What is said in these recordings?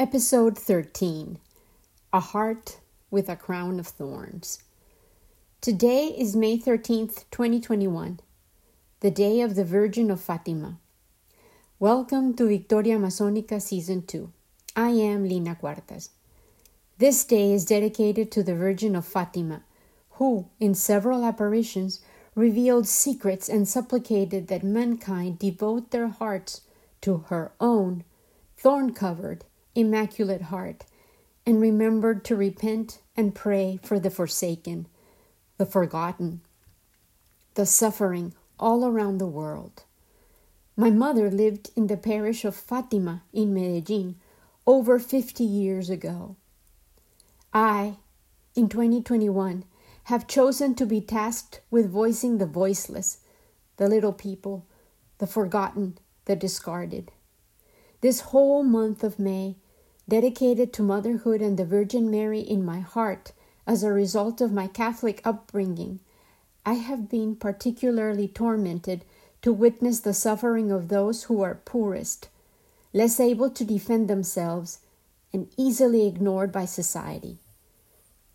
Episode 13 A Heart with a Crown of Thorns. Today is May 13th, 2021, the day of the Virgin of Fatima. Welcome to Victoria Masonica Season 2. I am Lina Cuartas. This day is dedicated to the Virgin of Fatima, who, in several apparitions, revealed secrets and supplicated that mankind devote their hearts to her own, thorn covered, Immaculate Heart and remembered to repent and pray for the forsaken, the forgotten, the suffering all around the world. My mother lived in the parish of Fatima in Medellin over 50 years ago. I, in 2021, have chosen to be tasked with voicing the voiceless, the little people, the forgotten, the discarded. This whole month of May, dedicated to motherhood and the Virgin Mary in my heart as a result of my Catholic upbringing, I have been particularly tormented to witness the suffering of those who are poorest, less able to defend themselves, and easily ignored by society.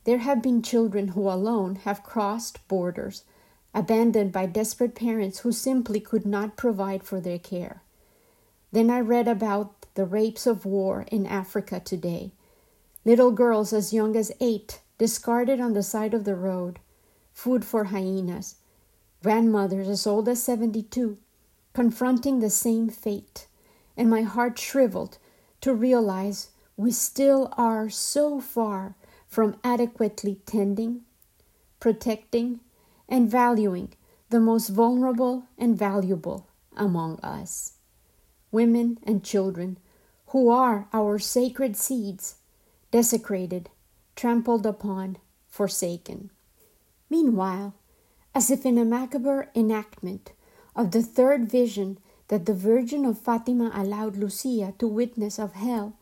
There have been children who alone have crossed borders, abandoned by desperate parents who simply could not provide for their care. Then I read about the rapes of war in Africa today. Little girls as young as eight discarded on the side of the road, food for hyenas. Grandmothers as old as 72 confronting the same fate. And my heart shriveled to realize we still are so far from adequately tending, protecting, and valuing the most vulnerable and valuable among us women, and children, who are our sacred seeds, desecrated, trampled upon, forsaken. Meanwhile, as if in a macabre enactment of the third vision that the Virgin of Fatima allowed Lucia to witness of hell,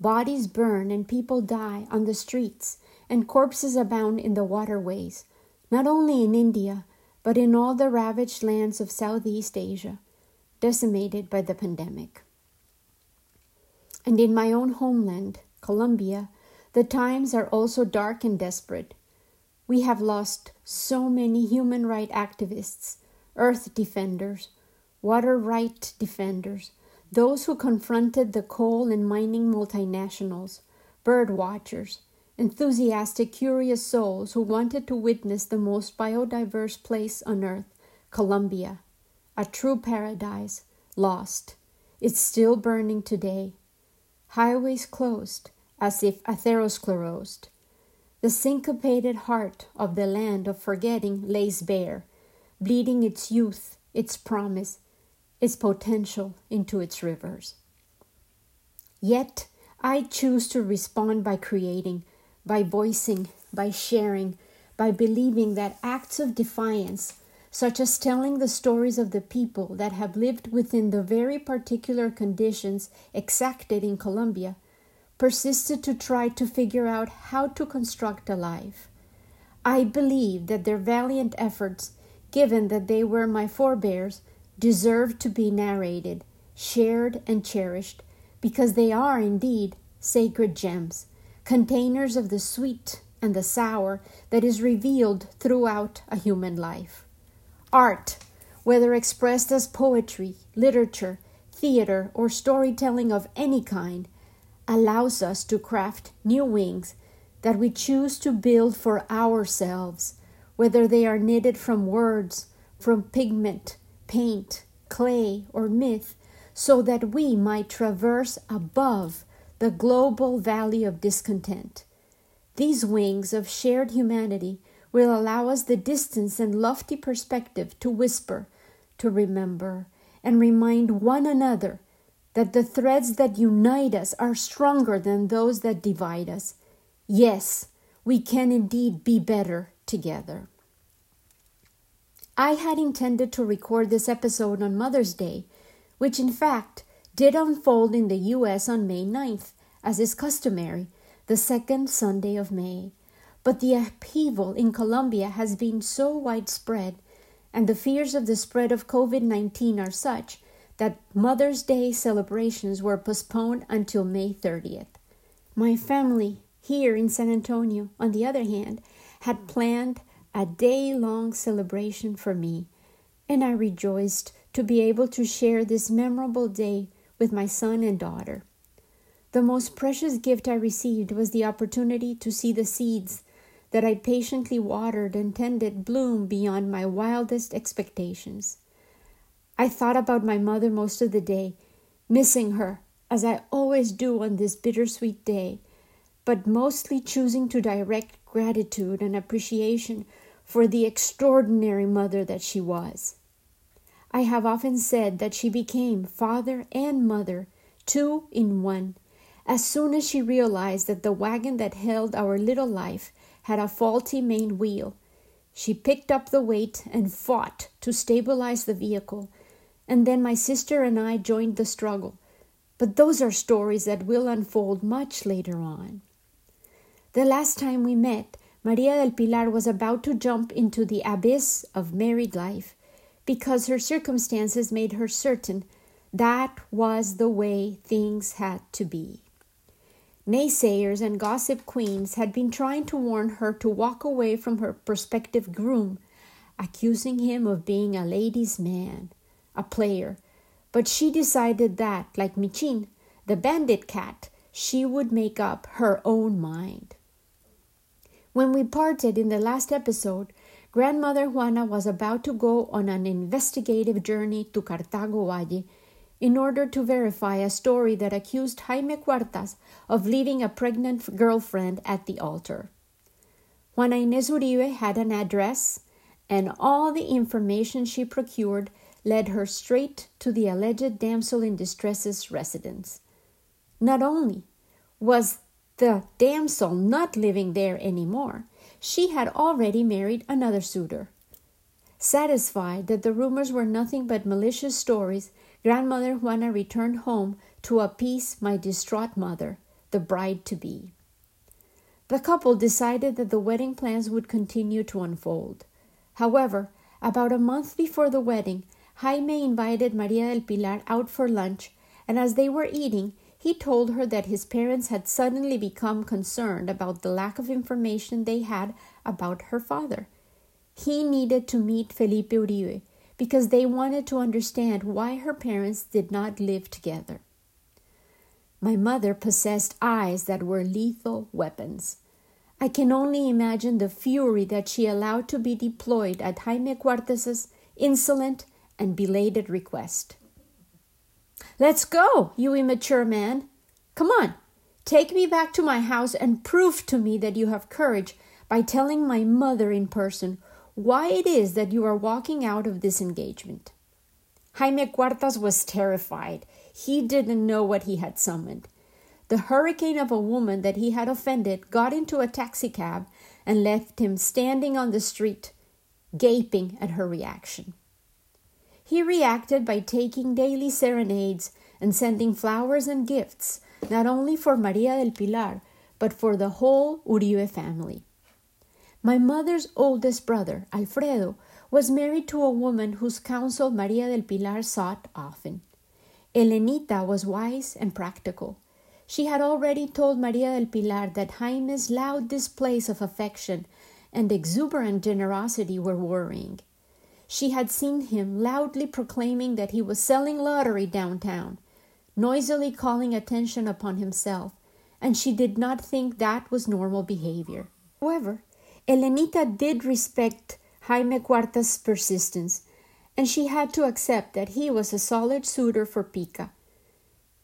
bodies burn and people die on the streets, and corpses abound in the waterways, not only in India, but in all the ravaged lands of Southeast Asia decimated by the pandemic. And in my own homeland, Colombia, the times are also dark and desperate. We have lost so many human rights activists, earth defenders, water right defenders, those who confronted the coal and mining multinationals, bird watchers, enthusiastic, curious souls who wanted to witness the most biodiverse place on earth, Colombia, a true paradise, lost. It's still burning today. Highways closed, as if atherosclerosed. The syncopated heart of the land of forgetting lays bare, bleeding its youth, its promise, its potential into its rivers. Yet I choose to respond by creating, by voicing, by sharing, by believing that acts of defiance such as telling the stories of the people that have lived within the very particular conditions exacted in Colombia, persisted to try to figure out how to construct a life. I believe that their valiant efforts, given that they were my forebears, deserve to be narrated, shared, and cherished, because they are indeed sacred gems, containers of the sweet and the sour that is revealed throughout a human life. Art, whether expressed as poetry, literature, theater, or storytelling of any kind, allows us to craft new wings that we choose to build for ourselves, whether they are knitted from words, from pigment, paint, clay, or myth, so that we might traverse above the global valley of discontent. These wings of shared humanity will allow us the distance and lofty perspective to whisper, to remember, and remind one another that the threads that unite us are stronger than those that divide us. Yes, we can indeed be better together. I had intended to record this episode on Mother's Day, which in fact did unfold in the US on May 9th, as is customary, the second Sunday of May. But the upheaval in Colombia has been so widespread, and the fears of the spread of COVID 19 are such that Mother's Day celebrations were postponed until May 30th. My family here in San Antonio, on the other hand, had planned a day long celebration for me, and I rejoiced to be able to share this memorable day with my son and daughter. The most precious gift I received was the opportunity to see the seeds that I patiently watered and tended bloom beyond my wildest expectations. I thought about my mother most of the day, missing her, as I always do on this bittersweet day, but mostly choosing to direct gratitude and appreciation for the extraordinary mother that she was. I have often said that she became father and mother, two in one, as soon as she realized that the wagon that held our little life had a faulty main wheel. She picked up the weight and fought to stabilize the vehicle, and then my sister and I joined the struggle. But those are stories that will unfold much later on. The last time we met, Maria del Pilar was about to jump into the abyss of married life because her circumstances made her certain that was the way things had to be. Naysayers and gossip queens had been trying to warn her to walk away from her prospective groom, accusing him of being a ladies' man, a player. But she decided that, like Michin, the bandit cat, she would make up her own mind. When we parted in the last episode, Grandmother Juana was about to go on an investigative journey to Cartago Valle in order to verify a story that accused Jaime Cuartas of leaving a pregnant girlfriend at the altar. Juana Inés Uribe had an address, and all the information she procured led her straight to the alleged damsel in distress's residence. Not only was the damsel not living there any more. She had already married another suitor. Satisfied that the rumors were nothing but malicious stories, Grandmother Juana returned home to appease my distraught mother, the bride to be. The couple decided that the wedding plans would continue to unfold. However, about a month before the wedding, Jaime invited Maria del Pilar out for lunch, and as they were eating, he told her that his parents had suddenly become concerned about the lack of information they had about her father. He needed to meet Felipe Uribe because they wanted to understand why her parents did not live together. My mother possessed eyes that were lethal weapons. I can only imagine the fury that she allowed to be deployed at Jaime Cuartas's insolent and belated request. Let's go, you immature man. Come on, take me back to my house and prove to me that you have courage by telling my mother in person why it is that you are walking out of this engagement. Jaime Cuartas was terrified. He didn't know what he had summoned. The hurricane of a woman that he had offended got into a taxicab and left him standing on the street, gaping at her reaction. He reacted by taking daily serenades and sending flowers and gifts, not only for Maria del Pilar, but for the whole Uribe family. My mother's oldest brother, Alfredo, was married to a woman whose counsel Maria del Pilar sought often. Elenita was wise and practical. She had already told Maria del Pilar that Jaime's loud displays of affection and exuberant generosity were worrying. She had seen him loudly proclaiming that he was selling lottery downtown, noisily calling attention upon himself, and she did not think that was normal behavior. However, Elenita did respect Jaime Cuarta's persistence, and she had to accept that he was a solid suitor for Pica.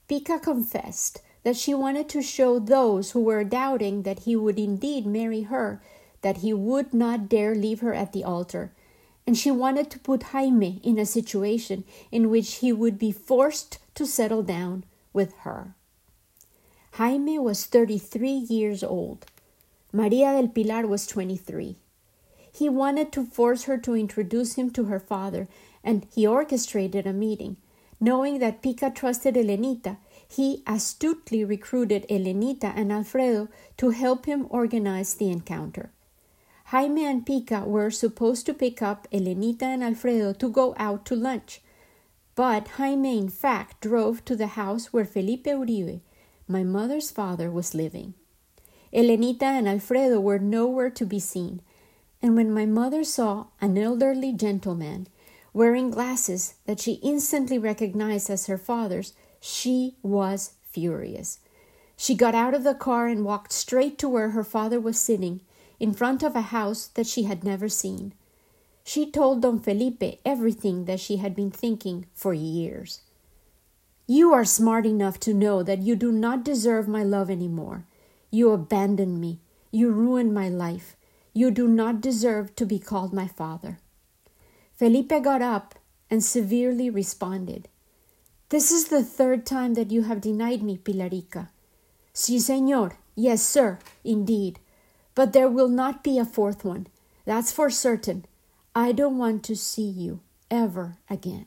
Pica confessed that she wanted to show those who were doubting that he would indeed marry her that he would not dare leave her at the altar and she wanted to put Jaime in a situation in which he would be forced to settle down with her. Jaime was 33 years old. Maria del Pilar was 23. He wanted to force her to introduce him to her father, and he orchestrated a meeting. Knowing that Pica trusted Elenita, he astutely recruited Elenita and Alfredo to help him organize the encounter. Jaime and Pica were supposed to pick up Elenita and Alfredo to go out to lunch, but Jaime in fact drove to the house where Felipe Uribe, my mother's father was living. Elenita and Alfredo were nowhere to be seen, and when my mother saw an elderly gentleman wearing glasses that she instantly recognized as her father's, she was furious. She got out of the car and walked straight to where her father was sitting, in front of a house that she had never seen. She told Don Felipe everything that she had been thinking for years. You are smart enough to know that you do not deserve my love any more. You abandoned me. You ruined my life. You do not deserve to be called my father. Felipe got up and severely responded. This is the third time that you have denied me, Pilarica. Si, senor. Yes, sir, indeed. But there will not be a fourth one. That's for certain. I don't want to see you ever again.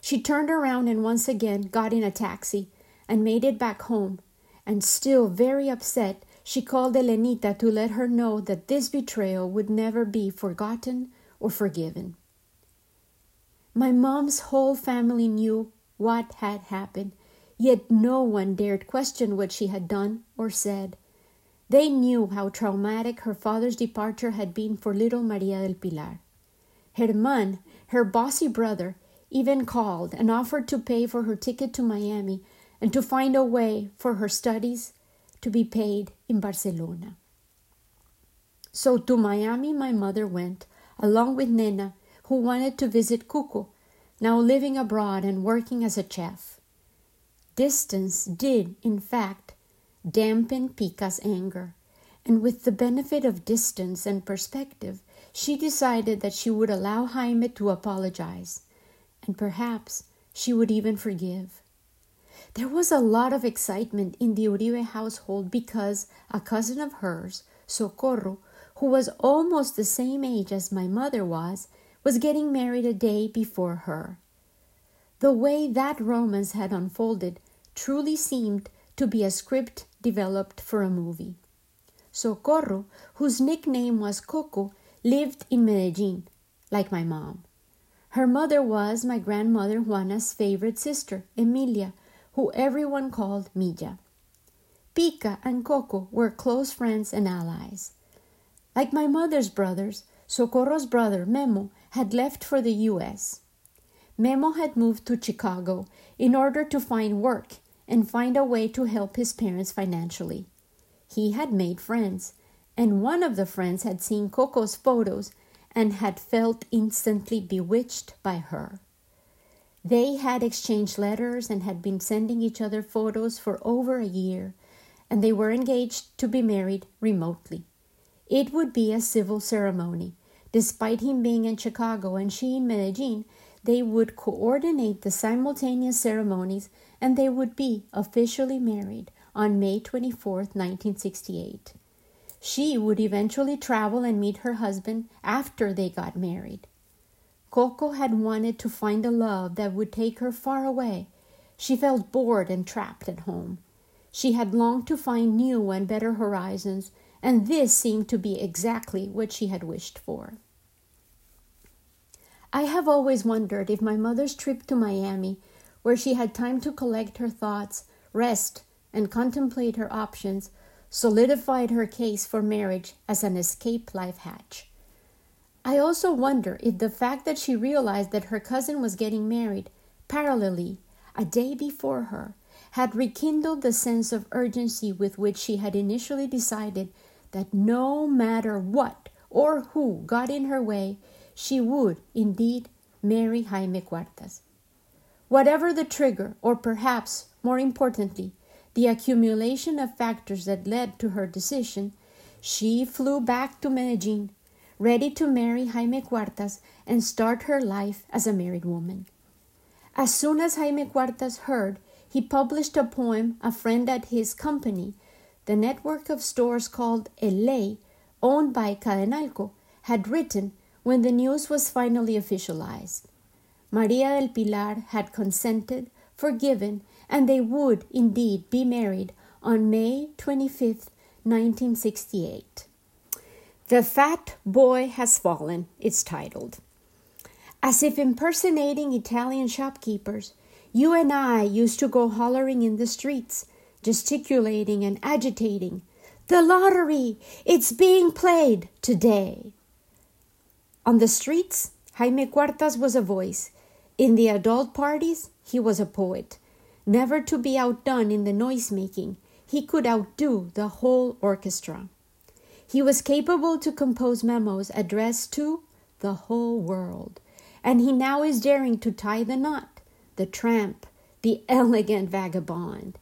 She turned around and once again got in a taxi and made it back home. And still very upset, she called Elenita to let her know that this betrayal would never be forgotten or forgiven. My mom's whole family knew what had happened, yet no one dared question what she had done or said. They knew how traumatic her father's departure had been for little Maria del Pilar. Herman, her bossy brother, even called and offered to pay for her ticket to Miami and to find a way for her studies to be paid in Barcelona. So to Miami my mother went, along with Nena, who wanted to visit Cuco, now living abroad and working as a chef. Distance did, in fact, dampen Pica's anger, and with the benefit of distance and perspective, she decided that she would allow Jaime to apologize, and perhaps she would even forgive. There was a lot of excitement in the Uribe household because a cousin of hers, Socorro, who was almost the same age as my mother was, was getting married a day before her. The way that romance had unfolded truly seemed to be a script developed for a movie. Socorro, whose nickname was Coco, lived in Medellin, like my mom. Her mother was my grandmother Juana's favorite sister, Emilia, who everyone called Milla. Pica and Coco were close friends and allies. Like my mother's brothers, Socorro's brother, Memo, had left for the U.S. Memo had moved to Chicago in order to find work and find a way to help his parents financially. He had made friends, and one of the friends had seen Coco's photos and had felt instantly bewitched by her. They had exchanged letters and had been sending each other photos for over a year, and they were engaged to be married remotely. It would be a civil ceremony. Despite him being in Chicago and she in Medellin, they would coordinate the simultaneous ceremonies and they would be officially married on May 24, 1968. She would eventually travel and meet her husband after they got married. Coco had wanted to find a love that would take her far away. She felt bored and trapped at home. She had longed to find new and better horizons, and this seemed to be exactly what she had wished for. I have always wondered if my mother's trip to Miami where she had time to collect her thoughts, rest, and contemplate her options, solidified her case for marriage as an escape life hatch. I also wonder if the fact that she realized that her cousin was getting married parallelly a day before her had rekindled the sense of urgency with which she had initially decided that no matter what or who got in her way, she would indeed marry Jaime Cuartas. Whatever the trigger, or perhaps more importantly, the accumulation of factors that led to her decision, she flew back to Medellin, ready to marry Jaime Cuartas and start her life as a married woman. As soon as Jaime Cuartas heard, he published a poem a friend at his company, the network of stores called Ley owned by Cadenalco, had written when the news was finally officialized. Maria del Pilar had consented, forgiven, and they would indeed be married on May 25, 1968. The Fat Boy Has Fallen, it's titled. As if impersonating Italian shopkeepers, you and I used to go hollering in the streets, gesticulating and agitating. The lottery! It's being played today! On the streets, Jaime Cuartas was a voice. In the adult parties, he was a poet. Never to be outdone in the noise making, he could outdo the whole orchestra. He was capable to compose memos addressed to the whole world, and he now is daring to tie the knot, the tramp, the elegant vagabond.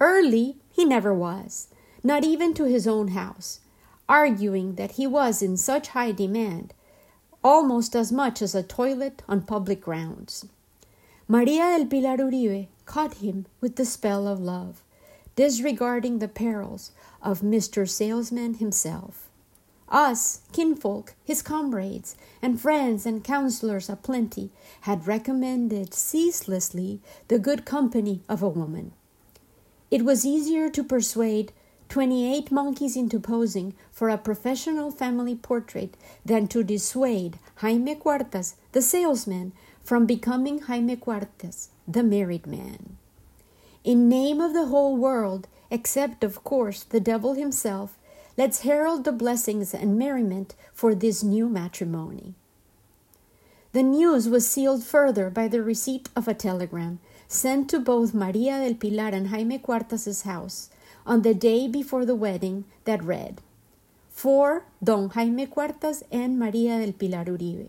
Early he never was, not even to his own house, arguing that he was in such high demand, almost as much as a toilet on public grounds. Maria del Pilar Uribe caught him with the spell of love, disregarding the perils of Mr. Salesman himself. Us, kinfolk, his comrades, and friends and counselors aplenty, had recommended ceaselessly the good company of a woman. It was easier to persuade 28 monkeys into posing for a professional family portrait than to dissuade Jaime Cuartas, the salesman, from becoming Jaime Cuartas, the married man. In name of the whole world, except of course the devil himself, let's herald the blessings and merriment for this new matrimony. The news was sealed further by the receipt of a telegram sent to both Maria del Pilar and Jaime Cuartas's house on the day before the wedding that read, For Don Jaime Cuartas and Maria del Pilar Uribe.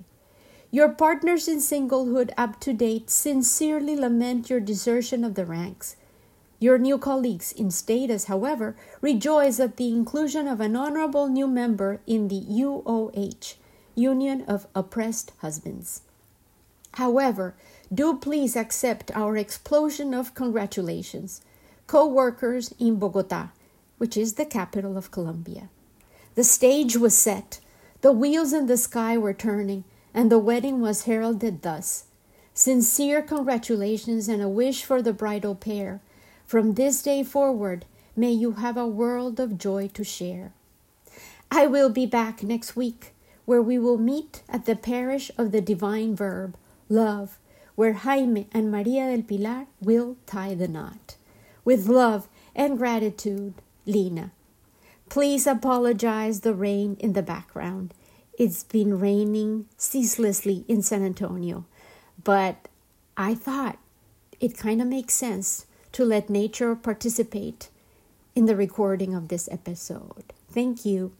Your partners in singlehood up to date sincerely lament your desertion of the ranks. Your new colleagues in status, however, rejoice at the inclusion of an honorable new member in the UOH, Union of Oppressed Husbands. However, do please accept our explosion of congratulations. Co workers in Bogota, which is the capital of Colombia. The stage was set, the wheels in the sky were turning, and the wedding was heralded thus Sincere congratulations and a wish for the bridal pair. From this day forward, may you have a world of joy to share. I will be back next week, where we will meet at the parish of the divine verb, love, where Jaime and Maria del Pilar will tie the knot. With love and gratitude, Lina. Please apologize the rain in the background. It's been raining ceaselessly in San Antonio, but I thought it kind of makes sense to let nature participate in the recording of this episode. Thank you.